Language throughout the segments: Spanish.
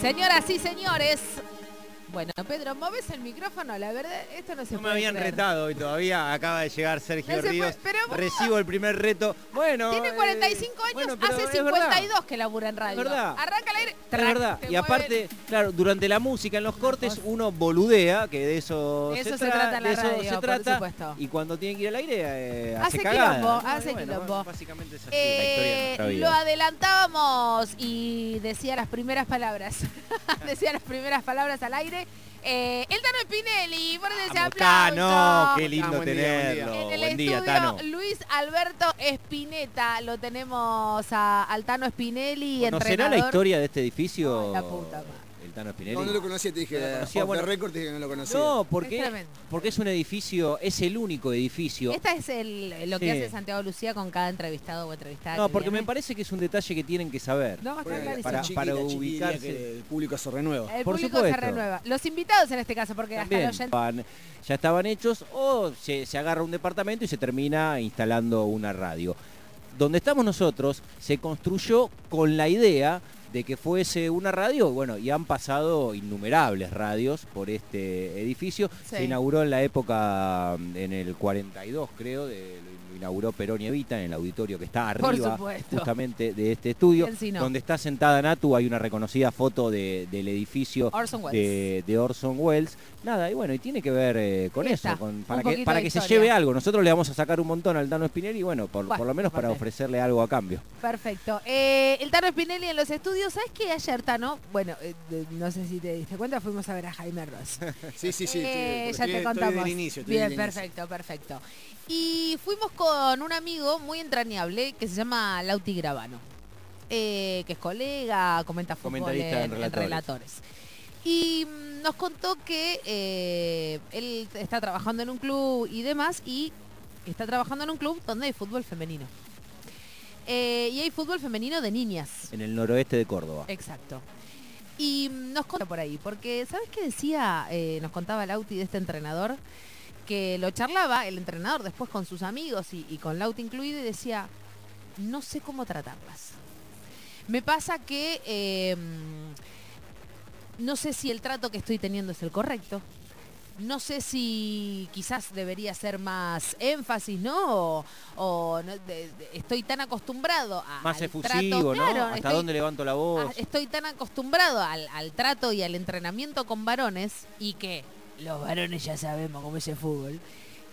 Señoras y señores. Bueno, Pedro, ¿moves el micrófono? La verdad, esto no se No me puede habían creer. retado hoy todavía. Acaba de llegar Sergio No se Ríos. puede- pero vos- Recibo el primer reto. Bueno. Tiene eh, 45 años, bueno, pero hace es verdad. 52 que labura en radio. Es verdad. Arranca el aire. Es trac, verdad. te Y mueve aparte, claro, durante la música, en los cortes, uno boludea, que de eso, De eso se, tra- trata la de eso radio, se por trata. supuesto. Y cuando tiene que ir al aire, eh, Hace hace cagada. quilombo, hace quilombo. Básicamente es así Eh, la historia de nuestra lo vida. adelantábamos y decía las primeras palabras. decía las primeras palabras al aire. Eh, el Tano Spinelli, por ese Vamos, aplauso. Tano, qué lindo Ah, buen día, buen día. tenerlo. En el Buen día, estudio, Tano. Luis Alberto Espineta, lo tenemos a, al Tano Spinelli, ¿Conocerá la entrenador. historia de este edificio? Ay, la puta madre. El Tano Spinelli. No, no lo conocía, te dije. No lo conocía, bueno. record te dije que no lo conocía. No, Es porque, porque es un edificio, es el único edificio. Esta es el, lo que Sí. hace Santiago Lucía con cada entrevistado o entrevistada. No, que porque me parece que es un detalle que tienen que saber. No, está clarísimo. para- ubicarse. que el público se renueva. El por público se renueva. Los invitados en este caso, porque También hasta van- ya estaban hechos o se, se agarra un departamento y se termina instalando una radio. Donde estamos nosotros se construyó con la idea de que fuese una radio, bueno, y han pasado innumerables radios por este edificio. Sí. Se inauguró en la época, mm, en el 42 creo, de- lo inauguró Perón y Evita en el auditorio que está arriba justamente de este estudio, donde está sentada Natu, hay una reconocida foto de- del edificio Orson de, de Orson Welles. Nada, y bueno, y tiene que ver eh, con eso, con- para que, para que se lleve algo. Nosotros le vamos a sacar un montón al Tano Spinelli, y bueno, por, Bueno, por lo menos para ofrecerle algo a cambio. Perfecto. Eh, el Tano Spinelli en los estudios. ¿Sabes qué? Ayer, Tano, bueno, eh, no sé si te diste cuenta, fuimos a ver a Jaime Ross. Sí, sí, sí. Eh, ya te contamos. Inicio. Bien, perfecto, perfecto. Y fuimos con un amigo muy entrañable que se llama Lauti Gravano, eh, que es colega, comenta fútbol en, en en Relatores. relatores. Y mm, nos contó que eh, él está trabajando en un club y demás, y está trabajando en un club donde hay fútbol femenino. Eh, y hay fútbol femenino de niñas. En el noroeste de Córdoba. Exacto. Y nos contó por ahí, porque ¿sabes qué decía? Eh, nos contaba Lauti de este entrenador, que lo charlaba el entrenador después con sus amigos y, y con Lauti incluido y decía, no sé cómo tratarlas. Me pasa que eh, no sé si el trato que estoy teniendo es el correcto. No sé si quizás debería ser más énfasis, ¿no? O, o no- de- de- estoy tan acostumbrado a, Más al efusivo, trato, ¿no? claro, ¿Hasta estoy- dónde levanto la voz? Estoy tan acostumbrado al, al trato y al entrenamiento con varones y que los varones ya sabemos cómo es el fútbol.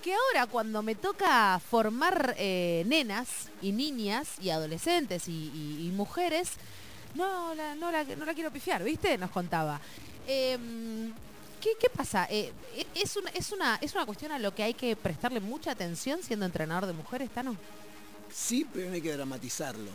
Que ahora cuando me toca formar eh, nenas y niñas y adolescentes y, y- y mujeres, no la, no, la, no la quiero pifiar, ¿viste? Nos contaba. Em, ¿qué, pasa? Eh, ¿es, una, es, una, ¿Es una cuestión a lo que hay que prestarle mucha atención siendo entrenador de mujeres, Tano? Sí, pero hay que dramatizarlo.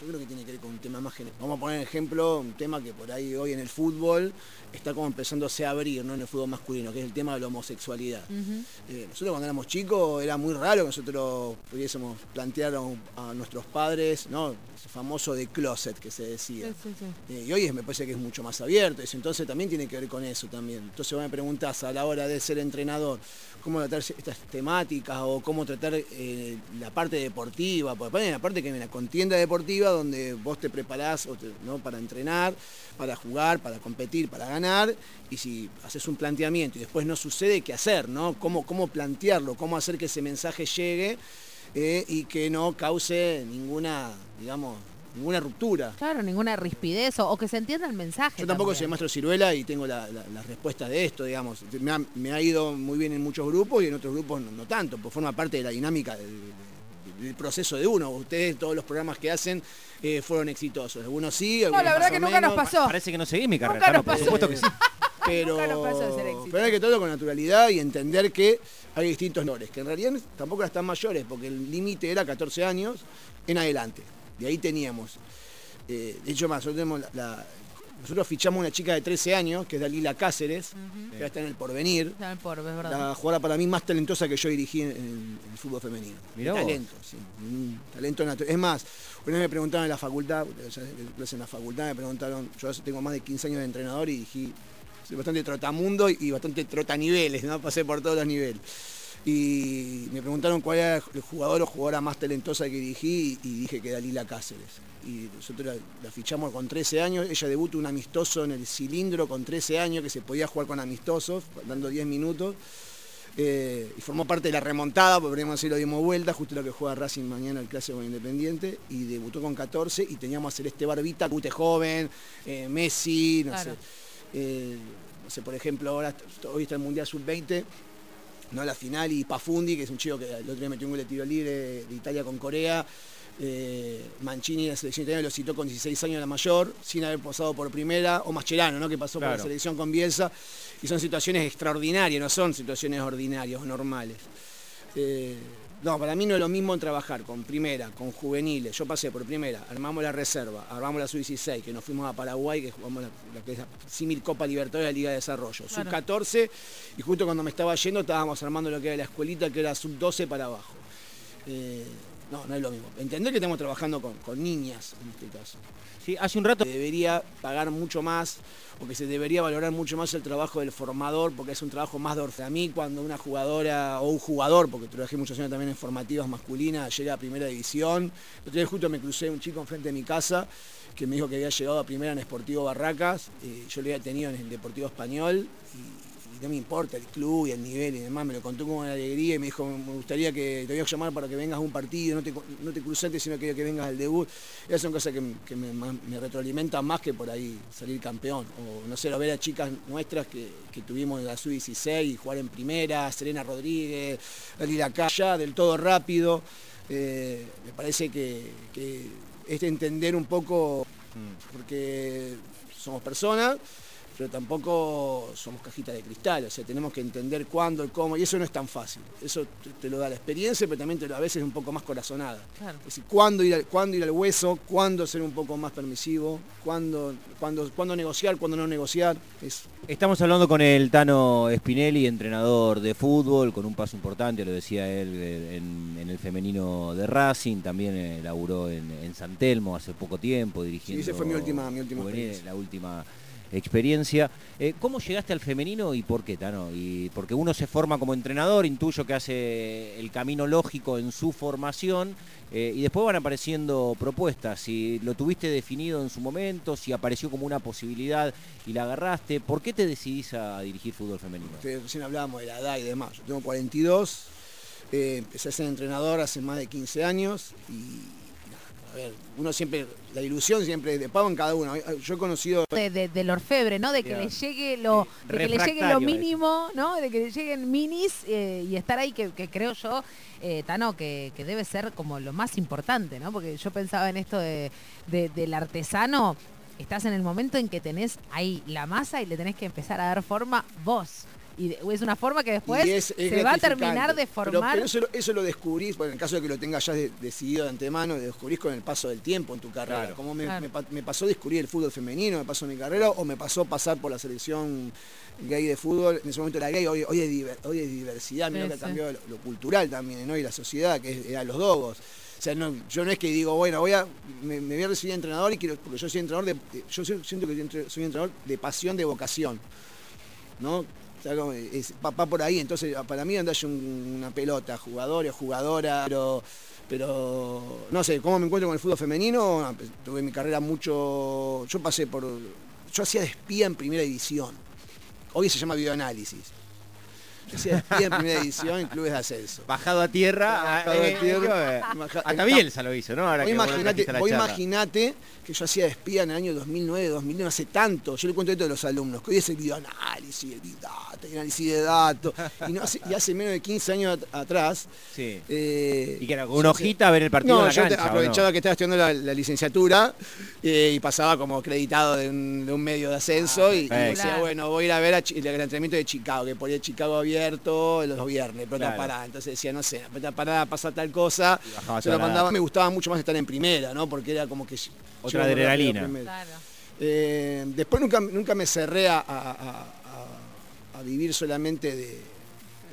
Yo creo que tiene que ver con un tema más general. Vamos a poner ejemplo, un tema que por ahí hoy en el fútbol está como empezándose a abrir, ¿no? En el fútbol masculino, que es el tema de la homosexualidad. Eh, nosotros cuando éramos chicos era muy raro que nosotros pudiésemos plantear a, nuestros padres, ¿no? Ese famoso de closet que se decía. Sí, sí, sí. Eh, y hoy es- me parece que es mucho más abierto, eso, entonces también tiene que ver con eso también. Entonces vos me preguntás a la hora de ser entrenador, cómo tratar estas temáticas o cómo tratar eh, la parte deportiva, porque una parte que es la contienda deportiva donde vos te preparás ¿no? para entrenar, para jugar, para competir, para ganar, y si haces un planteamiento y después no sucede, ¿qué hacer? ¿no? ¿Cómo, cómo plantearlo? ¿Cómo hacer que ese mensaje llegue eh, y que no cause ninguna, digamos, ninguna ruptura? Claro, ninguna rispidez o, o que se entienda el mensaje. Yo tampoco también. soy maestro ciruela y tengo la, la- la respuesta de esto, digamos. Me ha, me ha ido muy bien en muchos grupos y en otros grupos no, no tanto, porque forma parte de la dinámica del, del proceso de uno. Ustedes, todos los programas que hacen, eh, fueron exitosos. Algunos sí, No, algunos la verdad que nunca nos pasó. Parece que no seguís mi carrera, Nunca Tano, nos por pasó. supuesto que sí. Pero, Nunca nos pasó de ser éxito. pero hay que todo con naturalidad y entender que hay distintos menores, que en realidad tampoco eran tan mayores, porque el límite era 14 años en adelante. De ahí teníamos. eh, de hecho, más, nosotros, tenemos la- la- nosotros fichamos una chica de 13 años, que es Dalila Cáceres, que ya está en el porvenir. Está en el porbe, es verdad. La jugadora para mí más talentosa que yo dirigí en, en el fútbol femenino. Mirá vos. talento, sí. Un talento natural. Es más, una vez me preguntaron en la facultad, en la facultad me preguntaron, yo tengo más de 15 años de entrenador y dirigí soy bastante trotamundo y bastante trotaniveles, ¿no? Pasé por todos los niveles. Y me preguntaron cuál era el jugador o jugadora más talentosa que dirigí y dije que era Lila Cáceres. Y nosotros la, la fichamos con 13 años, ella debutó un amistoso en el cilindro con 13 años, que se podía jugar con amistosos, dando 10 minutos. Eh, y formó parte de la remontada, podríamos decir, lo dimos vuelta, justo lo que juega Racing mañana el clásico Independiente, y debutó con 14 y teníamos a Celeste Barbita, Cute Joven, eh, Messi, no Claro. sé. Eh, no sé, por ejemplo, ahora hoy está el Mundial Sub-20, no la final, y Pafundi, que es un chico que el otro día metió un gol de tiro libre de Italia con Corea. Eh, Mancini de la selección italiana lo citó con 16 años la mayor, sin haber pasado por primera, o Mascherano, ¿no? que pasó por la selección con Bielsa, y son situaciones extraordinarias, no son situaciones ordinarias o normales. Eh, no, para mí no es lo mismo trabajar con primera, con juveniles. Yo pasé por primera, armamos la reserva, armamos la sub-16, que nos fuimos a Paraguay, que jugamos la, la que es la Copa Libertadores de la Liga de Desarrollo. Claro. Sub-14, y justo cuando me estaba yendo estábamos armando lo que era la escuelita, que era sub-12 para abajo. Eh, no, no es lo mismo. Entender que estamos trabajando con, con niñas en este caso. Sí, hace un rato Se debería pagar mucho más o que se debería valorar mucho más el trabajo del formador porque es un trabajo más de orfe- A mí cuando una jugadora o un jugador, porque trabajé muchos años también en formativas masculinas, llega a primera división. El otro día justo me crucé un chico enfrente de mi casa que me dijo que había llegado a primera en Sportivo Barracas, eh, yo lo había tenido en el Deportivo Español y no me importa el club y el nivel y demás, me lo contó con una alegría y me dijo, me gustaría que te voy a llamar para que vengas a un partido, no te, no te cruzaste, sino que, que vengas al debut. Esas son cosas que, que me, me retroalimentan más que por ahí salir campeón. O no sé, lo ver a chicas nuestras que, que tuvimos en la sub-16 y jugar en primera, Serena Rodríguez, Lila Calla, del todo rápido. Eh, me parece que, que es de entender un poco, porque somos personas, pero tampoco somos cajitas de cristal, o sea, tenemos que entender cuándo y cómo, y eso no es tan fácil. Eso te, lo da la experiencia, pero también te lo, a veces es un poco más corazonada. Claro. Es decir, cuándo ir, al, cuándo ir al hueso, cuándo ser un poco más permisivo, cuándo, cuándo, cuándo negociar, cuándo no negociar. Es, Estamos hablando con el Tano Spinelli, entrenador de fútbol, con un paso importante, lo decía él, eh, en, en el femenino de Racing, también eh, laburó en, en San Telmo hace poco tiempo, dirigiendo... esa fue mi última- mi última juveniles, experiencia. La última experiencia. Eh, ¿Cómo llegaste al femenino y por qué, Tano? Y porque uno se forma como entrenador, intuyo que hace el camino lógico en su formación, eh, y después van apareciendo propuestas. Si lo tuviste definido en su momento, si apareció como una posibilidad y la agarraste, ¿por qué te decidís a dirigir fútbol femenino? que recién hablábamos de la edad y demás. Yo tengo 42, eh, empecé a ser entrenador hace más de 15 años y a ver, uno siempre, la ilusión siempre es de pago en cada uno. Yo he conocido de, de- del orfebre, ¿no? De que le llegue lo, de que le llegue lo mínimo, ¿no? De que le lleguen minis eh, y estar ahí, que, que creo yo, eh, Tano, que, que debe ser como lo más importante, ¿no? Porque yo pensaba en esto de, de- del artesano, estás en el momento en que tenés ahí la masa y le tenés que empezar a dar forma vos. Y de- es una forma que después y es- es se va a terminar de formar. Pero, eso, lo- eso lo descubrís, bueno, en el caso de que lo tengas ya de- decidido de antemano, lo descubrís con el paso del tiempo en tu carrera. Claro. Como me, Claro. me pa- me pasó descubrir el fútbol femenino, me pasó mi carrera, o me pasó pasar por la selección gay de fútbol. En ese momento era gay, hoy, hoy, es, diver- hoy es diversidad, mira Sí, que sí. cambiado lo, lo cultural también, ¿no? Y la sociedad, que es- eran los dogos. O sea, no- yo no es que digo, bueno, voy a, me, me voy a recibir de entrenador y quiero, porque yo soy entrenador de, yo soy- siento que soy entrenador de pasión, de vocación. ¿no? Es, va, va por ahí, entonces para mí andar un- una pelota, jugador o jugadora, pero, pero no sé, ¿cómo me encuentro con el fútbol femenino? Ah, pues, Tuve mi carrera mucho, yo pasé por, yo hacía de espía en primera división, hoy se llama videoanálisis. En primera división en clubes de ascenso. Bajado a tierra, Bajado a eh, tierra. eh, Baja- hasta Bielsa lo hizo, ¿no? Ahora Vos imaginate, que yo hacía de espía en el año 2009, 2009, hace tanto. Yo le cuento esto a los alumnos, que hoy es el videoanálisis, el big data, el análisis de datos. Y, no hace, y hace menos de 15 años at- atrás. Sí. eh, Y que era con una hojita a ver el partido no, en la yo aprovechaba que estaba estudiando la, la licenciatura eh, y pasaba como acreditado de un, de un medio de ascenso y, y decía, bueno, voy a ir a ver a el entrenamiento de Chicago, que ponía Chicago abierto los viernes, pelota Claro. parada. Entonces decía, no sé, pelota parada pasa tal cosa. Se lo mandaba, me gustaba mucho más estar en primera, ¿no? Porque era como que... Otra adrenalina. primero. Claro. Eh, después nunca, nunca me cerré a, a- a- a- a vivir solamente de-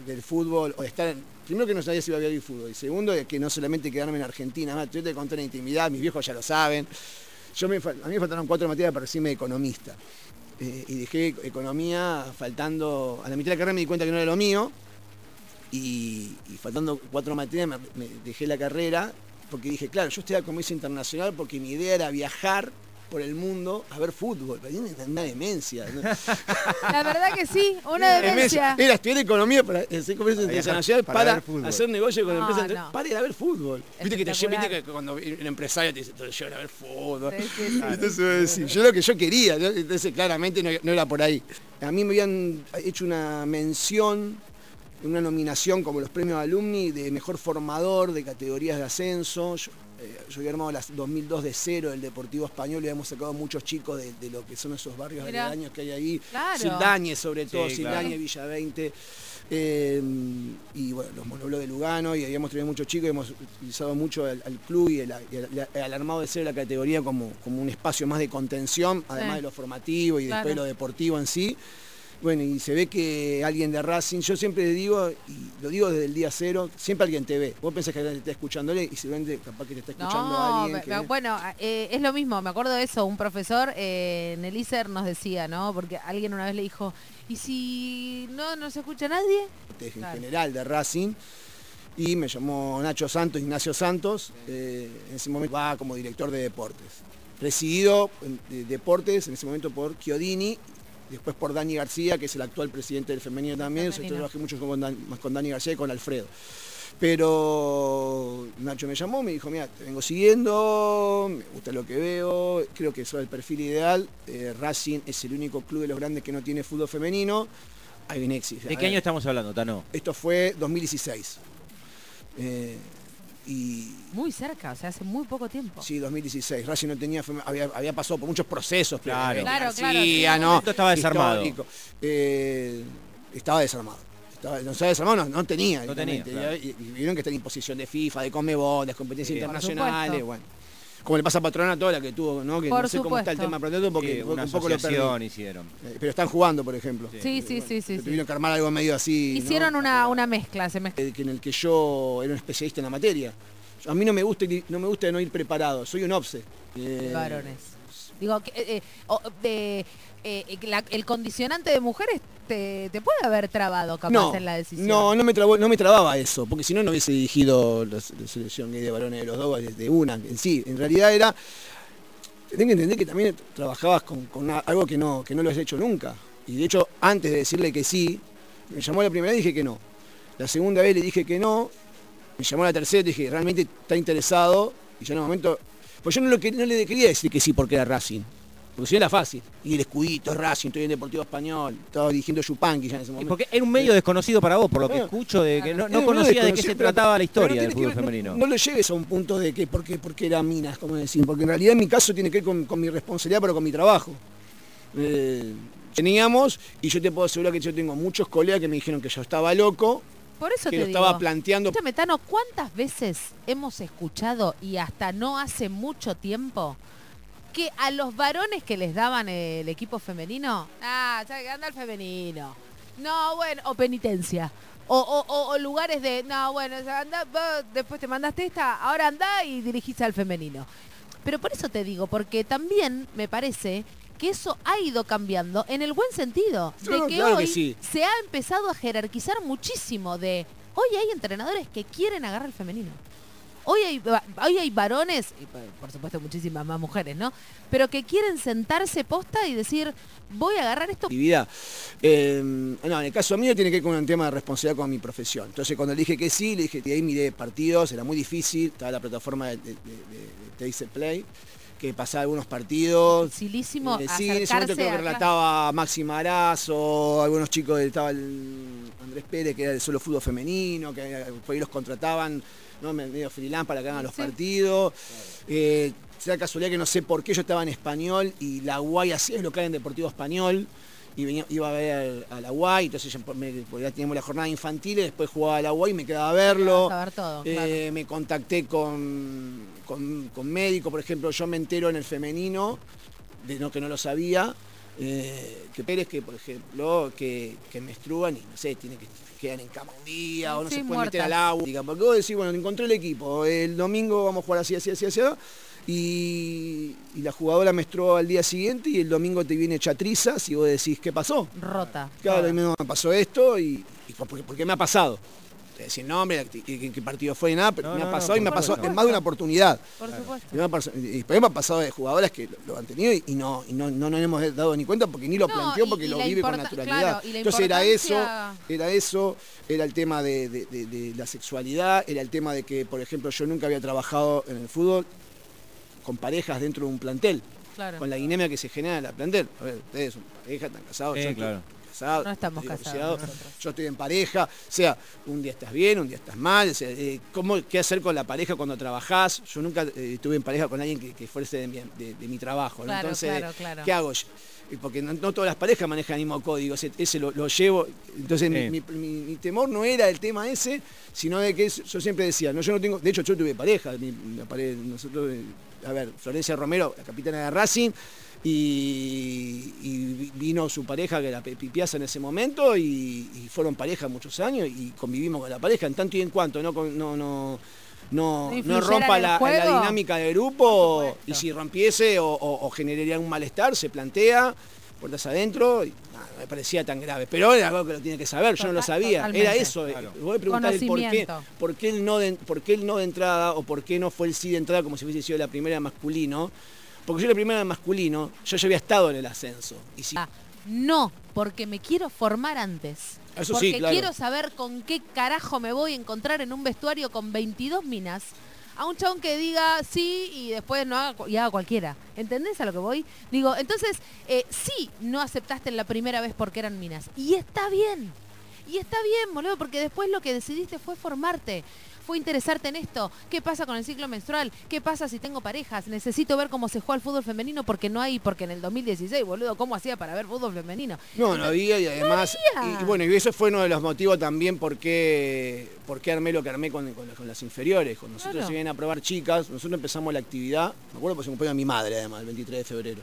del fútbol o de estar en- Primero que no sabía si iba a vivir fútbol y segundo que no solamente quedarme en Argentina, más, yo te conté la intimidad, mis viejos ya lo saben. Yo me, a mí me faltaron cuatro materias para recibirme de economista. Eh, y dejé economía faltando, a la mitad de la carrera me di cuenta que no era lo mío. y, faltando cuatro materias me, dejé la carrera porque dije, claro, yo al comercio internacional porque mi idea era viajar por el mundo a ver fútbol. Pero Una, una demencia. ¿no? La verdad que sí, una demencia. Era estudiar economía para hacer comercio Para viajar, internacional para para, ver fútbol. hacer negocio con No, empresas no. para ir a ver fútbol. Viste que, te, viste que cuando un empresario te dice, te llevan a ver fútbol. Sí, sí, sí. Entonces, voy a decir, yo lo que yo quería, ¿no? entonces claramente no, no era por ahí. A mí me habían hecho una mención, una nominación como los premios alumni de mejor formador de categorías de ascenso. Yo, eh, yo había armado las 2002 de cero del Deportivo Español y habíamos sacado muchos chicos de, de lo que son esos barrios Mirá. aledaños que hay ahí. Claro. Sildañez sobre todo, Sí, Sildañez, claro. Villa 20. eh, y bueno, los monoblos de Lugano, y habíamos tenido muchos chicos, hemos utilizado mucho al, al club y el, y el- al armado de cero de la categoría como, como un espacio más de contención, además Sí. de lo formativo y Claro. después lo deportivo en sí. Bueno, y se ve que alguien de Racing, yo siempre digo, y lo digo desde el día cero, siempre alguien te ve. Vos pensás que alguien te está escuchándole y seguramente capaz que te está escuchando No, alguien. que- bueno, eh, es lo mismo, me acuerdo de eso, un profesor eh, en el ISER nos decía, ¿no? Porque alguien una vez le dijo, ¿y si no nos escucha nadie? en Claro. general de Racing. Y me llamó Nacho Santos, Ignacio Santos, eh, en ese momento va como director de deportes. Presidido en- de deportes en ese momento por Chiodini, después por Dani García, que es el actual presidente del femenino también. Femenino. Yo trabajé mucho con, Dan- más con Dani García y con Alfredo. Pero Nacho me llamó, me dijo, mira, te vengo siguiendo, me gusta lo que veo, creo que soy el perfil ideal. eh, Racing es el único club de los grandes que no tiene fútbol femenino. Hay un éxito. ¿De qué año estamos hablando, Tano? Esto fue 2016. Eh, y Muy cerca, o sea, hace muy poco tiempo. sí, 2016. Racing no tenía, había, había pasado por muchos procesos. pero Claro. Claro, claro. ¿no? Esto estaba desarmado. Eh, estaba desarmado. Estaba, no estaba desarmado, no, no tenía. No tenía, directamente. claro. y, y vieron que está en imposición de FIFA, de Comebol, de las competencias Sí. Internacionales. Bueno. Como le pasa a Patronato, la que tuvo, ¿no? Que Por no sé cómo está el tema Patronato porque una un poco lo perdí. asociación hicieron. Eh, Pero están jugando, por ejemplo. Sí. Sí, sí, sí, sí. Tuvieron que armar algo medio así. ¿no? Hicieron una, una mezcla, se mezcló. eh, que en el que yo era un especialista en la materia. A mí no me gusta no me gusta no ir preparado, soy un obse. Eh, varones. Digo, que, eh, eh, eh, eh, la- el condicionante de mujeres te, te puede haber trabado capaz No, en la decisión. no, no me, trabó- no me trababa eso, porque si no, no hubiese dirigido la, la selección gay de varones de los dos de, de una. En sí, en realidad era. Tenés que entender que también trabajabas con, con una- algo que no, que no lo has hecho nunca. Y de hecho, antes de decirle que sí, me llamó la primera vez y dije que no. La segunda vez le dije que no. Me llamó la tercera y dije, realmente está interesado. Y yo en un momento. Pues yo no, lo que, no le quería decir que sí porque era Racing. Porque si no era fácil. Y el escudito, Racing, estoy en Deportivo Español. Estaba dirigiendo Yupanqui ya en ese momento. porque era un medio desconocido para vos, por lo que Bueno, escucho, de que no, no Eh, conocía de qué se pero- trataba la historia del fútbol que femenino. No, no lo lleves a un punto de que porque, porque era minas, como decir, porque en realidad en mi caso tiene que ver con, con mi responsabilidad, pero con mi trabajo. Eh, teníamos, y yo te puedo asegurar que yo tengo muchos colegas que me dijeron que yo estaba loco, Por eso que te lo digo. estaba planteando. Escúchame, Tano, ¿cuántas veces hemos escuchado, y hasta no hace mucho tiempo, que a los varones que les daban el equipo femenino, ah, ya que anda el femenino. No, bueno, o penitencia. O, o- o- o lugares de, no, bueno, anda, vos después te mandaste esta, ahora anda y dirigís al femenino. Pero por eso te digo, porque también me parece que eso ha ido cambiando en el buen sentido. De que claro que hoy sí. se ha empezado a jerarquizar muchísimo de, hoy hay entrenadores que quieren agarrar el femenino. Hoy hay, hoy hay varones, y por- supuesto muchísimas más mujeres, ¿no? Pero que quieren sentarse posta y decir, voy a agarrar esto. actividad. Eh, no, en el caso mío tiene que ver con un tema de responsabilidad con mi profesión. Entonces cuando le dije que sí, le dije que ahí miré partidos, era muy difícil, estaba la plataforma de, de, de- de Taste Play, que pasaba algunos partidos. Facilísimo Eh, sí, en ese momento creo que relataba Maxi Marazo, algunos chicos, estaba el Andrés Pérez, que era de solo fútbol femenino, que por ahí los contrataban, ¿no? medio freelance para que hagan los Sí. partidos. Eh, sea casualidad que no sé por qué yo estaba en español y la UAI hacía local en Deportivo Español y venía, iba a ver a la UAI, entonces ya, me- porque ya teníamos la jornada infantil y después jugaba a la UAI y me quedaba a verlo. Vas a ver todo, Eh, claro. Me contacté con, con, con médicos, por ejemplo, yo me entero en el femenino, de no que no lo sabía, eh, que Pérez, que por ejemplo, que, que menstruan y no sé, tienen que quedan en cama un día o no se pueden meter al agua. Porque vos decís, bueno, encontré el equipo, el domingo vamos a jugar así, así, así, así, y, y la jugadora menstruó al día siguiente y el domingo te viene chatrizas y vos decís, ¿qué pasó? Rota. Claro, me pasó esto y, y por, por qué me ha pasado. te decía el nombre, qué qué partido fue y nada, pero No, me ha no, pasado no, y me ha pasado en más de una oportunidad. Por supuesto. Y me ha pas- Y después me ha pasado de jugadoras que lo, lo han tenido y, y no, y no, no nos hemos dado ni cuenta porque ni lo No, planteó porque y lo vive con naturalidad. claro, Entonces era eso, era eso, era el tema de, de- de- de la sexualidad, era el tema de que, por ejemplo, yo nunca había trabajado en el fútbol con parejas dentro de un plantel, Claro. con la dinámica que se genera en la plantel. A ver, ustedes son pareja, están casados, Sí, yo estoy claro. casado, No estamos estoy casados yo estoy en pareja, o sea, un día estás bien, un día estás mal, o sea, eh, ¿cómo, ¿qué hacer con la pareja cuando trabajás? Yo nunca eh, estuve en pareja con alguien que, que fuese de mi, de- de mi trabajo, ¿no? Claro, entonces, claro, claro. ¿qué hago yo? Porque no, no todas las parejas manejan el mismo código, ese, ese lo, lo llevo, entonces mi- Sí. mi, mi- mi temor no era el tema ese, sino de que yo siempre decía, no, yo no tengo, de hecho yo tuve pareja, mi- la pare- nosotros, eh, a ver, Florencia Romero, la capitana de Racing, y, y vino su pareja, que era Pipiaza en ese momento, y, y fueron pareja muchos años y convivimos con la pareja, en tanto y en cuanto no, no, no, no, No rompa la, dinámica del grupo, y si rompiese o, o- o generaría un malestar, se plantea, puertas adentro, y nada, me parecía tan grave. Pero era algo que lo tiene que saber, yo no lo sabía. totalmente. Era eso, eh, Claro. voy a preguntar el por qué, por qué el no de, por qué el no de entrada o por qué no fue el sí de entrada como si hubiese sido la primera masculino. Porque yo la primera masculino, yo ya había estado en el ascenso. Y si, Ah, No, porque me quiero formar antes. Eso porque sí, claro. quiero saber con qué carajo me voy a encontrar en un vestuario con 22 minas. A un chabón que diga sí y después no haga, y haga cualquiera. ¿Entendés a lo que voy? Digo, entonces, eh, sí, no aceptaste en la primera vez porque eran minas. Y está bien. Y está bien, boludo, porque después lo que decidiste fue formarte. Fue interesarte en esto. ¿Qué pasa con el ciclo menstrual? ¿Qué pasa si tengo parejas? Necesito ver cómo se juega el fútbol femenino porque no hay, porque en el 2016, boludo, ¿cómo hacía para ver fútbol femenino? No, no había y además, había. y, y bueno, y eso fue uno de los motivos también por qué, por qué armé lo que armé con, con- con las inferiores. Cuando nosotros Claro. se vienen a probar chicas, nosotros empezamos la actividad, me acuerdo porque se cumpleaños mi madre además, el 23 de febrero.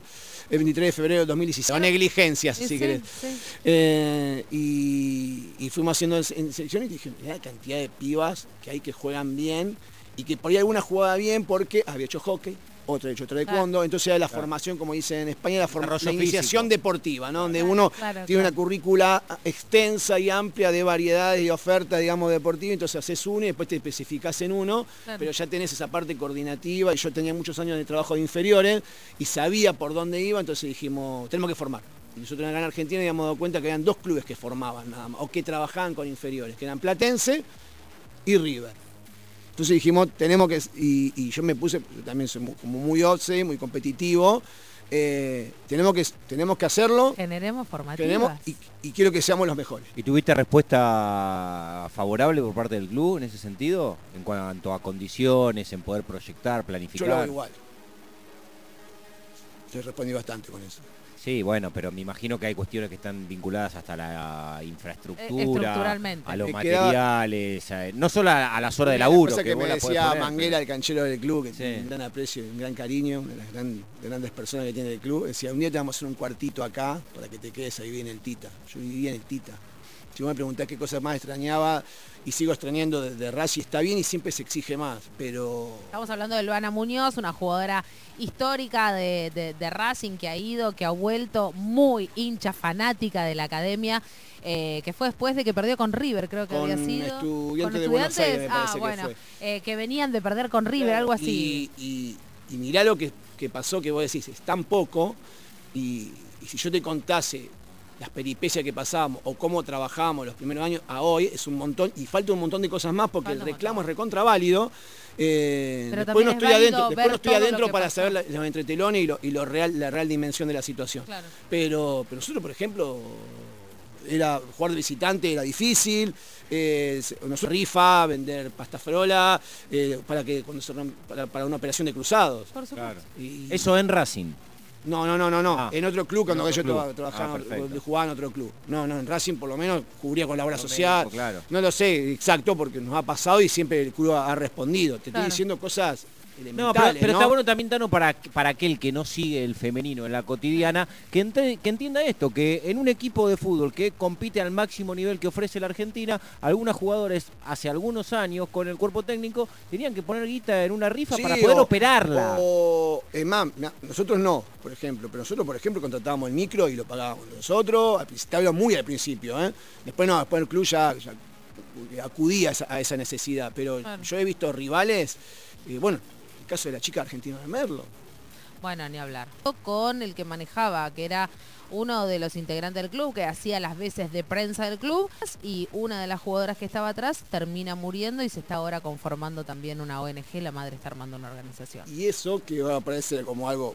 El 23 de febrero del 2016. O negligencias, Sí, si sí, querés. sí. Eh, y, y fuimos haciendo en, en selección y dije, mirá la cantidad de pibas que hay que juegan bien y que por ahí alguna jugaba bien porque había hecho hockey, otra hecho taekwondo, entonces era la formación, como dicen en España, la, forma- Desarrollo la iniciación físico. deportiva, ¿no? Donde Claro, uno claro, tiene claro. una currícula extensa y amplia de variedades y ofertas, digamos, deportivas, entonces haces uno y después te especificás en uno, Claro. pero ya tenés esa parte coordinativa y yo tenía muchos años de trabajo de inferiores y sabía por dónde iba, entonces dijimos, tenemos que formar. Y nosotros acá en Argentina habíamos dado cuenta que habían dos clubes que formaban nada más, o que trabajaban con inferiores, que eran Platense y River. Entonces dijimos, tenemos que, y, y yo me puse, yo también soy mu- como muy obse, muy competitivo, eh, tenemos, que, tenemos que hacerlo, Generemos formativas. y, y quiero que seamos los mejores. ¿Y tuviste respuesta favorable por parte del club en ese sentido? En cuanto a condiciones, en poder proyectar, Yo planificar. lo hago igual. Yo respondí bastante con eso. Sí, bueno, pero me imagino que hay cuestiones que están vinculadas hasta la infraestructura, estructuralmente. a los materiales, a- no solo a, a las horas de laburo. cosa que, me decía poner, Manguera, el canchero del club, que Sí. tiene un gran aprecio y un gran cariño, una de las gran- grandes personas que tiene el club, decía, un día te vamos a hacer un cuartito acá para que te quedes ahí bien el Tita. Yo vivía en el Tita. Si vos me preguntás qué cosa más extrañaba, y sigo extrañando de, de Racing, está bien y siempre se exige más, pero Estamos hablando de Luana Muñoz, una jugadora histórica de, de- de Racing que ha ido, que ha vuelto, muy hincha fanática de la academia, eh, que fue después de que perdió con River, creo que Con había sido. Estudiantes de Buenos Aires, me ah, que bueno, fue. eh, que venían de perder con River, algo así. Y, y, y mirá lo que, que pasó, que vos decís, es tan poco, y, y si yo te contase las peripecias que pasábamos o cómo trabajábamos los primeros años a hoy, es un montón, y falta un montón de cosas más porque Falta el reclamo es recontra válido. Eh, Pero después no es estoy adentro, después no estoy adentro para saber los entretelones y, lo, y lo real, la real dimensión de la situación. Claro. Pero, pero nosotros, por ejemplo, era jugar de visitante era difícil, eh, nosotros rifa, vender pasta frola, eh, para que cuando se romp- para, para una operación de cruzados. Por supuesto. Claro. Y- Eso en Racing. No, no, no, no, no. Ah. en otro club cuando yo club. trabajaba, Ah, perfecto. jugaba en otro club. No, no, en Racing por lo menos cubría con la obra social. claro. No lo sé exacto porque nos ha pasado y siempre el club ha ha respondido. Te Claro. estoy diciendo cosas No, pero, pero ¿no? está bueno también, Tano, para, para aquel que no sigue el femenino en la cotidiana, que, ente- que entienda esto, que en un equipo de fútbol que compite al máximo nivel que ofrece la Argentina, algunos jugadores hace algunos años con el cuerpo técnico tenían que poner guita en una rifa Sí, para poder o- operarla. O, nosotros no, por ejemplo, pero nosotros, por ejemplo, contratábamos el micro y lo pagábamos nosotros, al principio, te hablo muy al principio, ¿eh? Después no, después el club ya, ya acudía a esa, a esa necesidad, pero Claro. yo he visto rivales, eh, bueno, el caso de la chica argentina de Merlo. Bueno, ni hablar. Con el que manejaba, que era uno de los integrantes del club, que hacía las veces de prensa del club, y una de las jugadoras que estaba atrás termina muriendo y se está ahora conformando también una ONG, la madre está armando una organización. Y eso que va a parecer como algo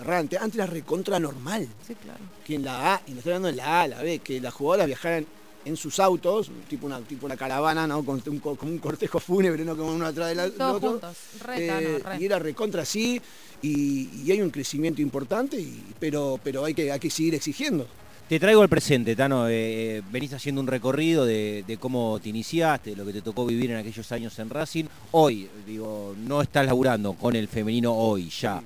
aberrante, antes era recontra normal, Sí, claro. que en la A, y le estoy hablando en la A, la B, que las jugadoras viajaran en sus autos, tipo una, tipo una caravana, ¿no? Con un, co- como un cortejo fúnebre, no como uno atrás del otro. juntos. Re, Eh, y era recontra así, y, y hay un crecimiento importante, y- pero, pero hay, que, hay que seguir exigiendo. Te traigo al presente, Tano. eh, venís haciendo un recorrido de, de cómo te iniciaste, lo que te tocó vivir en aquellos años en Racing. Hoy, digo, no estás laburando con el femenino hoy, ya.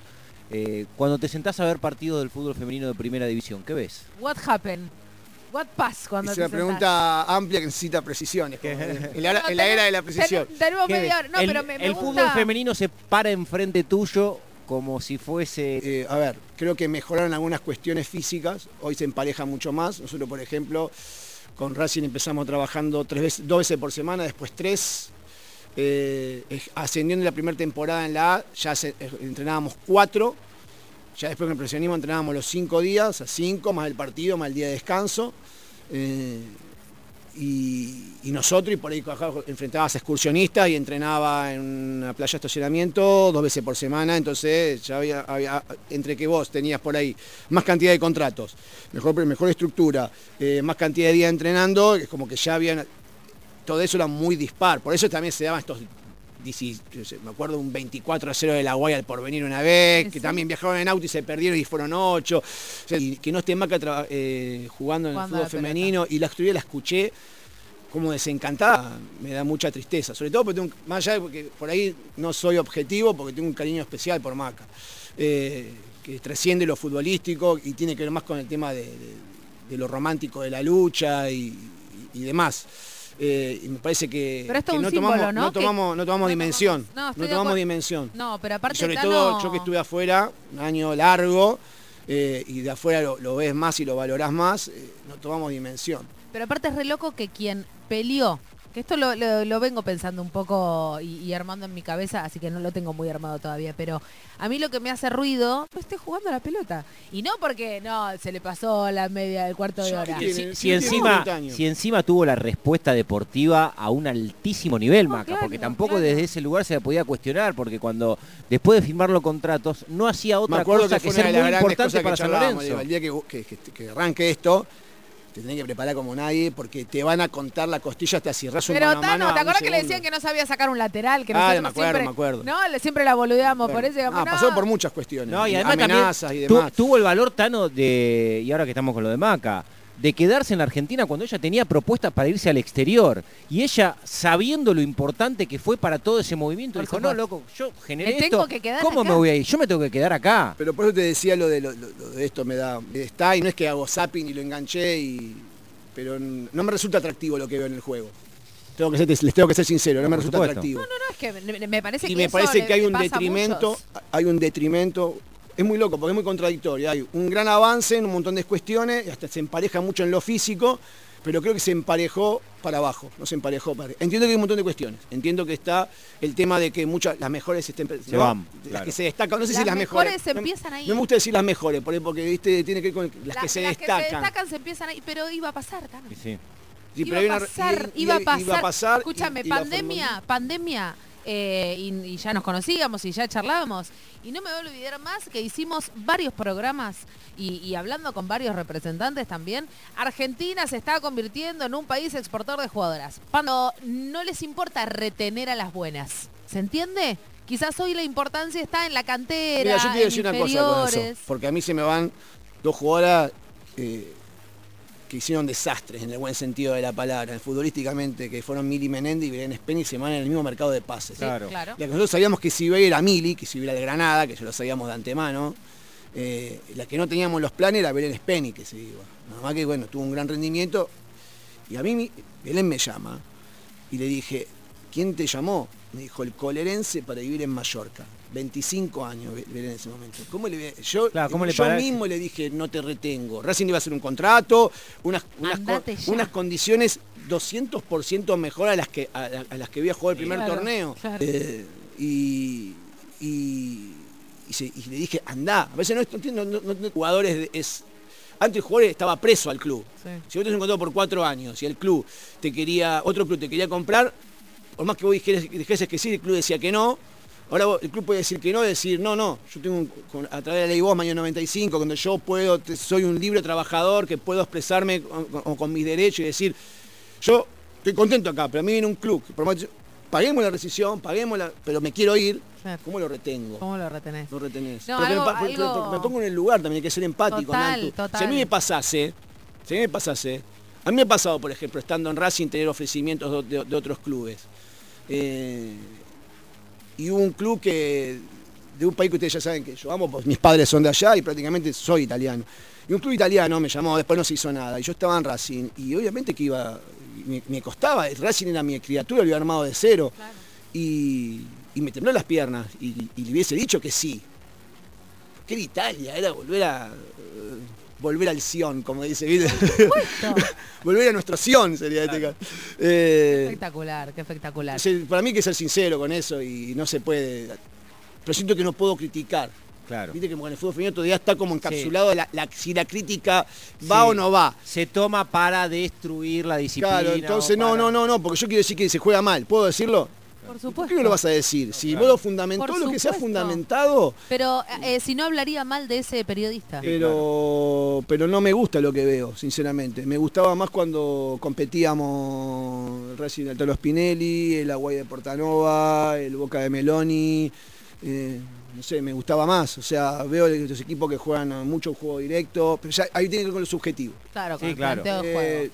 Eh, cuando te sentás a ver partidos del fútbol femenino de primera división, ¿qué ves? What happened? What passed cuando Es te una sentás? pregunta amplia que necesita precisiones. como en, la, No, en la era de la precisión. ten- Tenemos ¿Qué media ves? hora. No, el pero me, me el gusta- fútbol femenino se para enfrente tuyo como si fuese... Eh, a ver, creo que mejoraron algunas cuestiones físicas, hoy se empareja mucho más. Nosotros, por ejemplo, con Racing empezamos trabajando tres veces, dos veces por semana, después tres. Eh, eh, ascendiendo en la primera temporada en la A, ya se- eh, entrenábamos cuatro. Ya después con el profesionismo entrenábamos los cinco días, sea, cinco, más el partido, más el día de descanso. Eh, y, nosotros, y por ahí enfrentabas a excursionistas y entrenaba en una playa de estacionamiento dos veces por semana, entonces ya había, entre que vos tenías por ahí más cantidad de contratos, mejor, mejor estructura, eh, más cantidad de días entrenando, es como que ya habían, todo eso era muy dispar, por eso también se daban estos, 10 yo sé, me acuerdo un 24 a 0 de la Guaya al porvenir una vez, que también viajaron en auto y se perdieron y fueron ocho, o sea, y que no esté Maca eh, jugando en el fútbol femenino y la historia la escuché como desencantada, me da mucha tristeza. Sobre todo porque tengo, más allá de porque por ahí no soy objetivo, porque tengo un cariño especial por Maca, eh, que trasciende lo futbolístico y tiene que ver más con el tema de, de- de lo romántico de la lucha y, y demás. Eh, y me parece que, Pero esto que es un no, símbolo, tomamos, ¿no? tomamos, no tomamos no dimensión. no, tomamos dimensión. No, pero Y aparte sobre todo yo que estuve afuera, un año largo, eh, y de afuera lo, lo ves más y lo valorás más, eh, no tomamos dimensión. Pero aparte es re loco que quien peleó, que esto lo, lo- lo vengo pensando un poco y, y armando en mi cabeza, así que no lo tengo muy armado todavía, pero a mí lo que me hace ruido, pues esté jugando a la pelota. Y no porque no, se le pasó la media del cuarto de hora. ¿qué Si, encima, 40 años. si encima tuvo la respuesta deportiva a un altísimo nivel, No, Maca, claro, porque tampoco claro. desde ese lugar se la podía cuestionar, porque cuando después de firmar los contratos no hacía otra cosa que que, ser muy importante para San Lorenzo. digo, el día que- que- que arranque esto, te tenés que preparar como nadie, porque te van a contar la costilla hasta si un Pero mano a Tano, mano ¿te un acuerdas que le decían que no sabía sacar un lateral? Que Ah, me acuerdo, siempre, me acuerdo. No, le- siempre la boludeamos por Bueno, eso. digamos, ah, no. pasó por muchas cuestiones, No, y además amenazas y demás. tuvo el valor Tano de, y ahora que estamos con lo de Maca, de quedarse en la Argentina cuando ella tenía propuestas para irse al exterior. Y ella, sabiendo lo importante que fue para todo ese movimiento, Por dijo, supuesto. no, loco, yo generé Me tengo esto, que quedar ¿cómo acá". me voy a ir? Yo me tengo que quedar acá. Pero por eso te decía lo de, lo, lo- lo de esto me da. Está y no es que hago zapping y lo enganché y. Pero no me resulta atractivo lo que veo en el juego. Tengo que ser, les tengo que ser sincero, no me resulta atractivo. No, no, es que me, parece y que me eso parece le- que hay un detrimento, hay un detrimento. Es muy loco porque es muy contradictorio. Hay un gran avance en un montón de cuestiones, y hasta se empareja mucho en lo físico, pero creo que se emparejó para abajo, no se emparejó para Entiendo que hay un montón de cuestiones. Entiendo que está el tema de que muchas, las mejores estén, Se van, Las claro. que se destacan, no sé si Las las mejores. mejores no- empiezan ahí. No me gusta decir las mejores, porque ¿viste? tiene que ver con las, que se las destacan. que se destacan se empiezan ahí, pero iba a pasar. Y sí. Sí, iba, pero a pasar, iba, a pasar, iba a pasar. y- Escúchame, pandemia, pandemia, eh, y, y ya nos conocíamos y ya charlábamos. Y no me voy a olvidar más que hicimos varios programas y, y hablando con varios representantes también. Argentina se está convirtiendo en un país exportador de jugadoras. Cuando no les importa retener a las buenas. ¿Se entiende? Quizás hoy la importancia está en la cantera, Mira, yo te voy a en decir una cosa con eso, porque a mí se me van dos jugadoras eh, que hicieron desastres en el buen sentido de la palabra, futbolísticamente, que fueron Mili Menéndez y Belén Spenny, se van en el mismo mercado de pases. Sí, Claro. claro. La que nosotros sabíamos que si iba a ir a Mili, que si iba a ir al Granada, que ya lo sabíamos de antemano, eh, la que no teníamos los planes era Belén Spenny, que se iba. Nada más que, bueno, tuvo un gran rendimiento. Y a mí Belén me llama y le dije, ¿quién te llamó? Me dijo, el colerense para vivir en Mallorca. 25 años en ese momento. ¿Cómo le, yo Claro, ¿cómo le yo pará- mismo le dije, no te retengo. Racing iba a hacer un contrato, unas, unas, co- Andate ya. unas condiciones 200% mejor a las que a, a- las que había jugado el primer Claro, torneo. claro. Eh, y, y, y se- y le dije, andá. A veces no, es- no, no- no- no- jugadores de- es. Antes el jugador estaba preso al club. Sí. Si vos te has encontrado por cuatro años y el club te quería, otro club te quería comprar, por más que vos dijeras, dijeses que sí, el club decía que no. Ahora el club puede decir que no, decir no, no. Yo tengo un- a través de la ley vos, año 95, cuando yo puedo, soy un libre trabajador que puedo expresarme con, con- con mis derechos y decir, yo estoy contento acá, pero a mí viene un club, que más- paguemos la rescisión, paguemos la, pero me quiero ir. ¿cómo lo retengo? ¿Cómo lo retenés? No retenés. No, algo- me, algo- pongo en el lugar también, hay que ser empático, Total. Si a mí me pasase, si a mí me pasase, a mí me ha pasado, por ejemplo, estando en Racing, tener ofrecimientos de, de- de otros clubes. Eh, y un club que, de un país que ustedes ya saben que yo amo, pues mis padres son de allá y prácticamente soy italiano. Y un club italiano me llamó, después no se hizo nada. Y yo estaba en Racing y obviamente que iba, me, me costaba, Racing era mi criatura, lo había armado de cero. Y, y me tembló las piernas y, y le hubiese dicho que sí. Porque era Italia, era volver a... eh, volver al Sion, como dice, volver a nuestro Sion sería este caso. Eh, espectacular, qué espectacular. para mí hay que ser sincero con eso y no se puede. Pero siento que no puedo criticar. Claro. Viste que con el fútbol femenino todavía está como encapsulado la- la- si la crítica va Sí. o no va. Se toma para destruir la disciplina. Claro, entonces no, para- no, no, no, porque yo quiero decir que se juega mal. ¿Puedo decirlo? Por ¿Por supuesto. qué no lo vas a decir? Si vos lo fundamentó, Por lo que sea fundamentado, Pero eh, si no hablaría mal de ese periodista. pero, pero no me gusta lo que veo, sinceramente. Me gustaba más cuando competíamos el Racing del Tolo Spinelli, el Aguay de Portanova, el Boca de Meloni. eh, no sé, me gustaba más. O sea, veo los equipos que juegan mucho juego directo, pero ya ahí tiene que ver con lo subjetivo. Claro, con Sí, el claro. planteo de Eh, juego.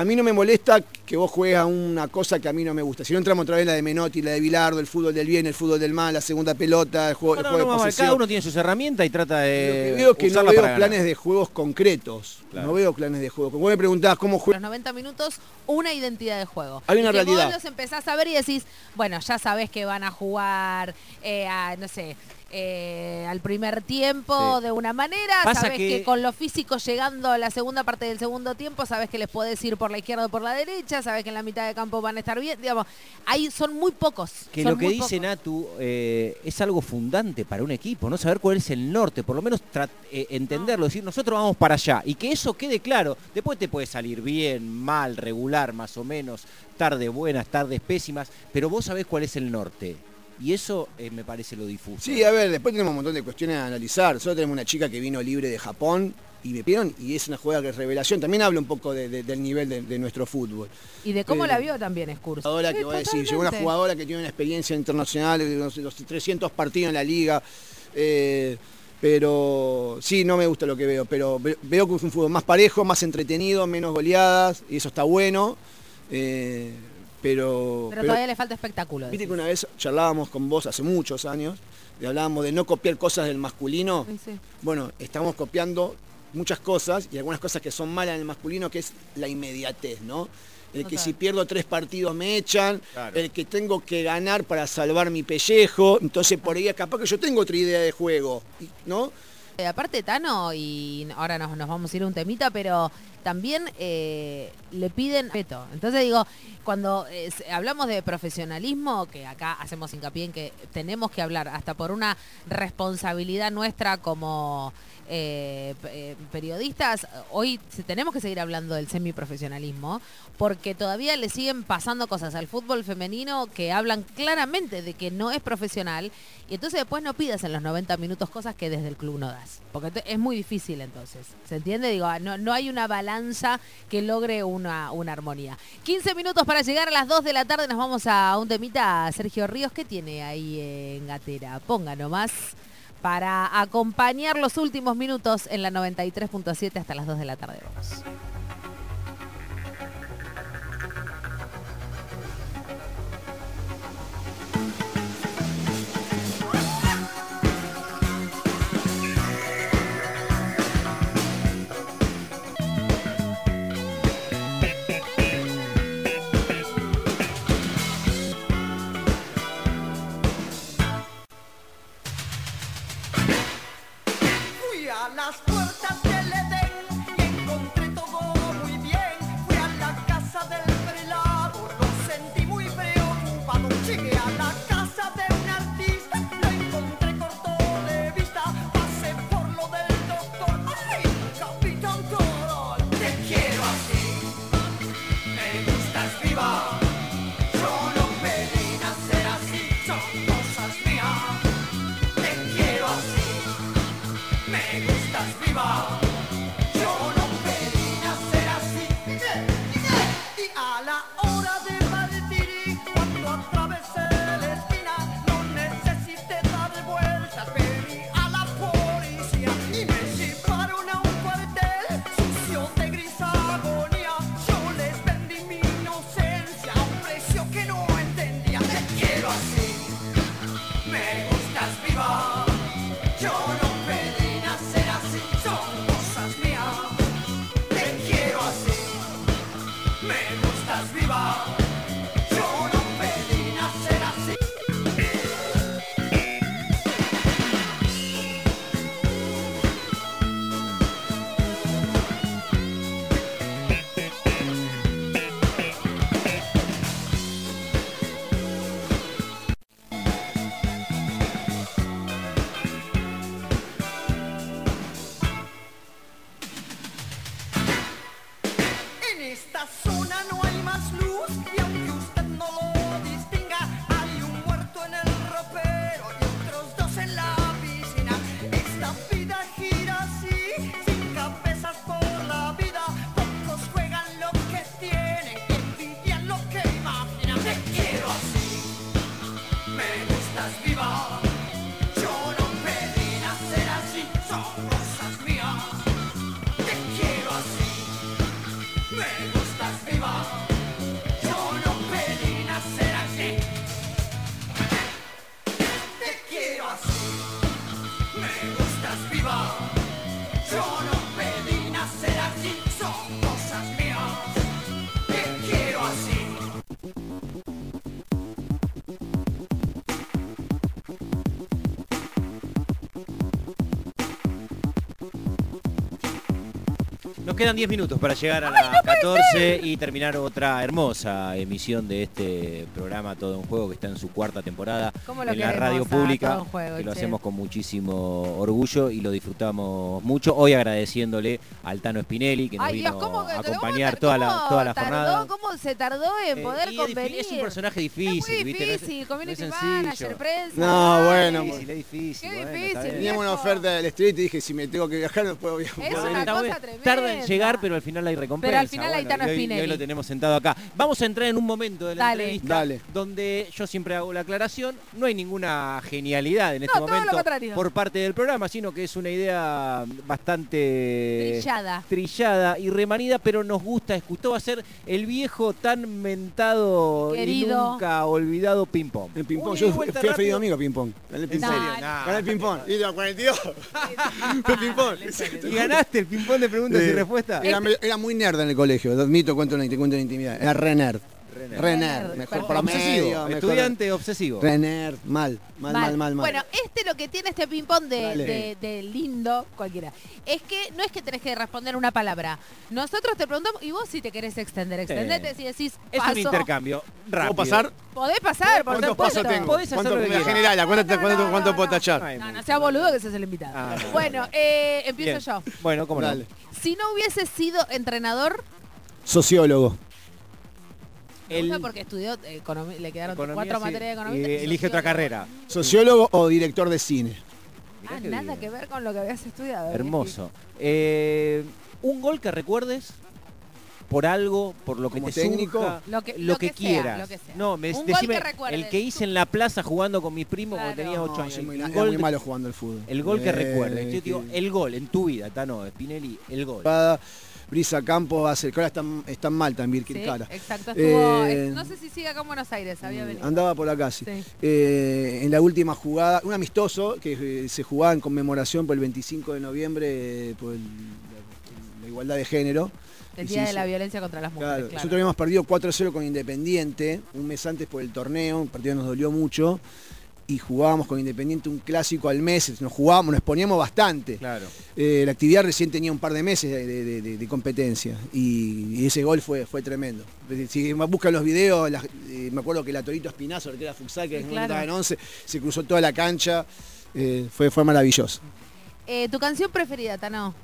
A mí no me molesta que vos juegues a una cosa que a mí no me gusta. Si no entramos otra vez la de Menotti, la de Bilardo, el fútbol del bien, el fútbol del mal, la segunda pelota, el juego, No, el no, juego no, de posesión. cada uno tiene sus herramientas y trata Lo que de. veo es que no veo ganar. planes de juegos concretos. Claro. No veo planes de juego. Como vos me preguntabas cómo Los juega. 90 minutos, una identidad de juego. Hay una Y realidad. Vos los empezás a ver y decís, bueno, ya sabés que van a jugar, eh, a, no sé, eh, al primer tiempo Sí. de una manera, Pasa sabés que... que- con lo físico llegando a la segunda parte del segundo tiempo, sabés que les podés ir por la izquierda o por la derecha, sabés que en la mitad de campo van a estar bien, digamos, ahí son muy pocos. Que lo que dice pocos. Natu eh, es algo fundante para un equipo, ¿no? Saber cuál es el norte, por lo menos eh, entenderlo, decir, nosotros vamos para allá. Y que eso quede claro. Después te puede salir bien, mal, regular, más o menos, tarde buenas, tardes pésimas, pero vos sabés cuál es el norte. Y eso eh, me parece lo difuso. Sí, a ver, después tenemos un montón de cuestiones a analizar. Nosotros tenemos una chica que vino libre de Japón y me pidieron, y es una jugada que es revelación. También habla un poco de- de- del nivel de, de nuestro fútbol. Y de cómo Pero- la vio también Scurso. jugadora que Sí, voy a decir, llegó una jugadora que tiene una experiencia internacional, de los, los 300 partidos en la liga, eh, pero sí, no me gusta lo que veo, pero ve- veo que es un fútbol más parejo, más entretenido, menos goleadas, y eso está bueno, eh, pero... Pero pero- todavía le falta espectáculo. Viste decís. que una vez charlábamos con vos hace muchos años, y hablábamos de no copiar cosas del masculino, Sí, sí. bueno, estamos copiando muchas cosas y algunas cosas que son malas en el masculino, que es la inmediatez, ¿no? El que si pierdo tres partidos me echan, Claro. el que tengo que ganar para salvar mi pellejo, entonces por ahí capaz que yo tengo otra idea de juego, ¿no? Eh, aparte Tano, y ahora nos, vamos a ir a un temita, pero también eh, le piden respeto. Entonces digo, cuando eh, hablamos de profesionalismo, que acá hacemos hincapié en que tenemos que hablar hasta por una responsabilidad nuestra como periodistas, hoy tenemos que seguir hablando del semiprofesionalismo, porque todavía le siguen pasando cosas al fútbol femenino que hablan claramente de que no es profesional, y entonces después no pidas en los 90 minutos cosas que desde el club no das, porque es muy difícil entonces, ¿se entiende? Digo, ah, no, no hay una balanza que logre una, una armonía. 15 minutos para llegar a las 2 de la tarde, nos vamos a un temita, Sergio Ríos, ¿qué tiene ahí en Gatera? Ponga nomás para acompañar los últimos minutos en la 93.7 hasta las 2 de la tarde. Vamos. Quedan 10 minutos para llegar a las 14 y terminar otra hermosa emisión de este programa Todo en Juego que está en su cuarta temporada ¿Cómo lo en la radio a pública, Juego, que lo che? hacemos con muchísimo orgullo y lo disfrutamos mucho. Hoy agradeciéndole al Tano Spinelli que nos Ay vino Dios, ¿cómo, a acompañar toda la, toda la tardó, jornada. ¿Cómo se tardó en Eh, poder convenir? Es un personaje difícil, Es muy ¿viste? No es- difícil, no es manager, prensa. No, bueno, Es difícil, es difícil. Qué bueno, difícil. Teníamos una oferta del street y dije, si me tengo que viajar no puedo viajar. Es una está cosa bien. tremenda. Tarda en llegar, pero al final hay recompensa. Pero al final hay Bueno, Tano y hoy- y lo tenemos sentado acá. Vamos a entrar en un momento de la Dale. entrevista Dale. donde yo siempre hago la aclaración. No hay ninguna genialidad en este todo lo momento contrario. por parte del programa, sino que es una idea bastante Trillada. trillada y remanida, pero nos gusta escuchar. Va a ser el viejo tan mentado y Querido. nunca olvidado ping pong. En ping pong, Un ida yo y fui vuelta fui a rápido. Freddy Domingo ping pong. Gané el ping ¿En pong. serio? Gané el ping pong. Y de a 42. Fue ping pong. ¿Y ganaste el ping pong de preguntas y Eh, respuestas? Era, era muy nerd en el colegio, lo admito, cuento te cuento en la intimidad. Era re nerd. Re nerd. Re Re nerd. nerd, Mejor perfecto. obsesivo, promedio, mejor- estudiante obsesivo. Re nerd, mal, mal, mal, mal, mal. Bueno, este lo que tiene este ping-pong de, de- de lindo, cualquiera, es que no es que tenés que responder una palabra. Nosotros te preguntamos, y vos si te querés extender, extendete, si decís Es paso, un intercambio rápido. ¿Puedo pasar? podés pasar, por ¿Cuántos supuesto. pasos tengo? Podés hacer ¿Cuánto, lo que quieras. general, ¿cuánto, No, cuánto, no, cuánto no, puedo no. tachar? No, no sea boludo que sos el invitado. Ah, no. Bueno, eh, empiezo Bien. yo. Bueno, cómo Dale. no. Si no hubiese sido entrenador, Sociólogo. me El- gusta porque estudió eh, economía, le quedaron economía, cuatro sí, materias de economía. y elige otra carrera. ¿Sociólogo o director de cine? Mirá Ah, qué nada bien. que ver con lo que habías estudiado. Hermoso. Eh, un gol que recuerdes por algo, por lo que Como te técnico. surja, Lo que- lo que, que sea, quieras. lo que sea. No, me Un gol decime que recuerdes. el que hice en la plaza jugando con mis primos cuando Claro. tenía 8 No, años. muy, el, gol muy malo jugando al fútbol. el gol que Eh, recuerdes. Yo te digo, que- el gol en tu vida, Tano, Spinelli, el gol. Espada, Brisa Campos hace, que ahora están, están mal también, Sí, Kirkara. exacto. Estuvo, Eh, eh, no sé si sigue acá en Buenos Aires, había venido. Andaba por acá, sí. Sí. Eh, en la última jugada, un amistoso que eh, se jugaba en conmemoración por el 25 de noviembre, eh, por el- la, la igualdad de género. El día sí, de la sí. violencia contra las mujeres, Claro, claro. Nosotros habíamos perdido 4-0 con Independiente, un mes antes por el torneo, un partido que nos dolió mucho, y jugábamos con Independiente un clásico al mes, nos jugábamos, nos poníamos bastante. Claro. Eh, la actividad recién tenía un par de meses de, de- de- de competencia y, y ese gol fue, fue tremendo. Si buscan los videos, las- eh, me acuerdo que la Torito Espinazo, el que era futsal, que Sí, en ese claro. momento estaba en 11, se cruzó toda la cancha, eh, fue, fue maravilloso. Eh, ¿Tu canción preferida, Tano?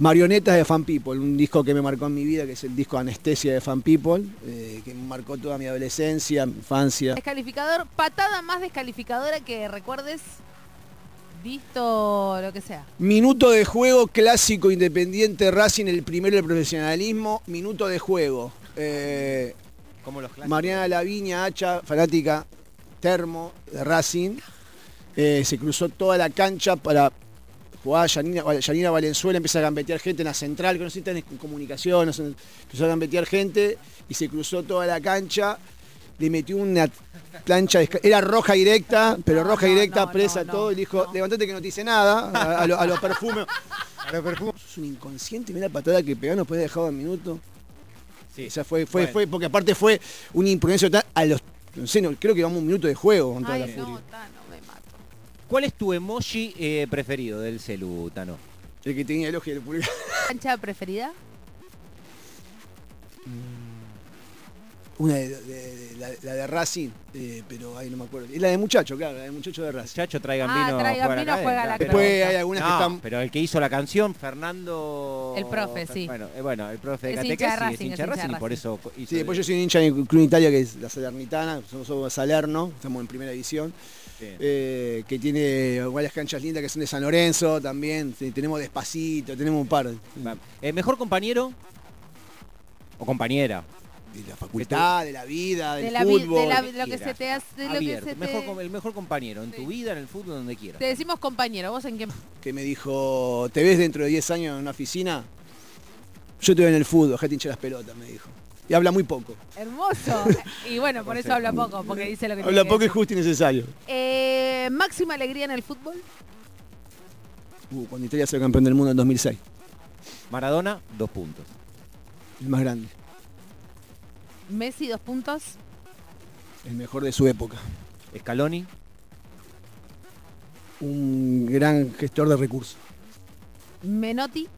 Marionetas de Fan People, un disco que me marcó en mi vida, que es el disco Anestesia de Fan People, eh, que me marcó toda mi adolescencia, mi infancia. Descalificador, patada más descalificadora que recuerdes, visto lo que sea. Minuto de juego clásico Independiente Racing, el primero del profesionalismo, minuto de juego. Eh, Como los clásicos. Mariana Laviña, Hacha, fanática termo de Racing, eh, se cruzó toda la cancha para jugar Yanina, Yanina Valenzuela, empieza a gambetear gente en la central, que no sé si están en comunicación, no sé, empezó a gambetear gente y se cruzó toda la cancha, le metió una plancha, de era roja directa, pero roja no, directa, no, presa, no, todo, y dijo, no. levantate que no te hice nada, a, a lo- a los perfumes. A los perfumes. Sos un inconsciente, mira la patada que pegó, nos puede dejar un minuto. Sí. O sea, fue, fue, Bueno. fue, porque aparte fue una imprudencia total a los, no sé, no, creo que vamos un minuto de juego con toda Ay, la no, furia. ¿Cuál es tu emoji eh, preferido del celu, Tano? El que tenía el ojo y el pulgar. ¿Cancha preferida? Una de, de- de- la, la de Racing, eh, pero ahí no me acuerdo. Es la de muchacho, claro, la de muchacho de Racing. Chacho traigan Ah, vino. traigan juega vino, juega la claro. Después hay algunas que están. pero el que hizo la canción, Fernando... El profe, sí. Bueno, eh, bueno el profe de de es Racing, hincha de de Racing y por eso hizo Sí, después el- yo soy un hincha del Club Italia, que es la Salernitana, somos, somos Salerno, estamos en primera división, eh, que tiene varias canchas lindas que son de San Lorenzo también, tenemos Despacito, tenemos un par. Eh, ¿Mejor compañero o compañera? De la facultad, de la vida, del De la, vi- fútbol. de la- lo de que lo que se te hace, de lo que Abierto. se Mejor te... com- el mejor compañero en tu vida, en el fútbol, donde quieras. Te decimos compañero, ¿vos en qué? que me dijo, ¿te ves dentro de 10 años en una oficina? Yo te veo en el fútbol, dejate hinchar las pelotas, me dijo. Y habla muy poco. Hermoso. y bueno, por eso habla poco, porque dice lo que Habla poco y decir. justo y necesario. Eh, máxima alegría en el fútbol. Uh, cuando Italia fue campeón del mundo en 2006, Maradona, dos puntos. el más grande, Messi, dos puntos. el mejor de su época. Scaloni, un gran gestor de recursos. Menotti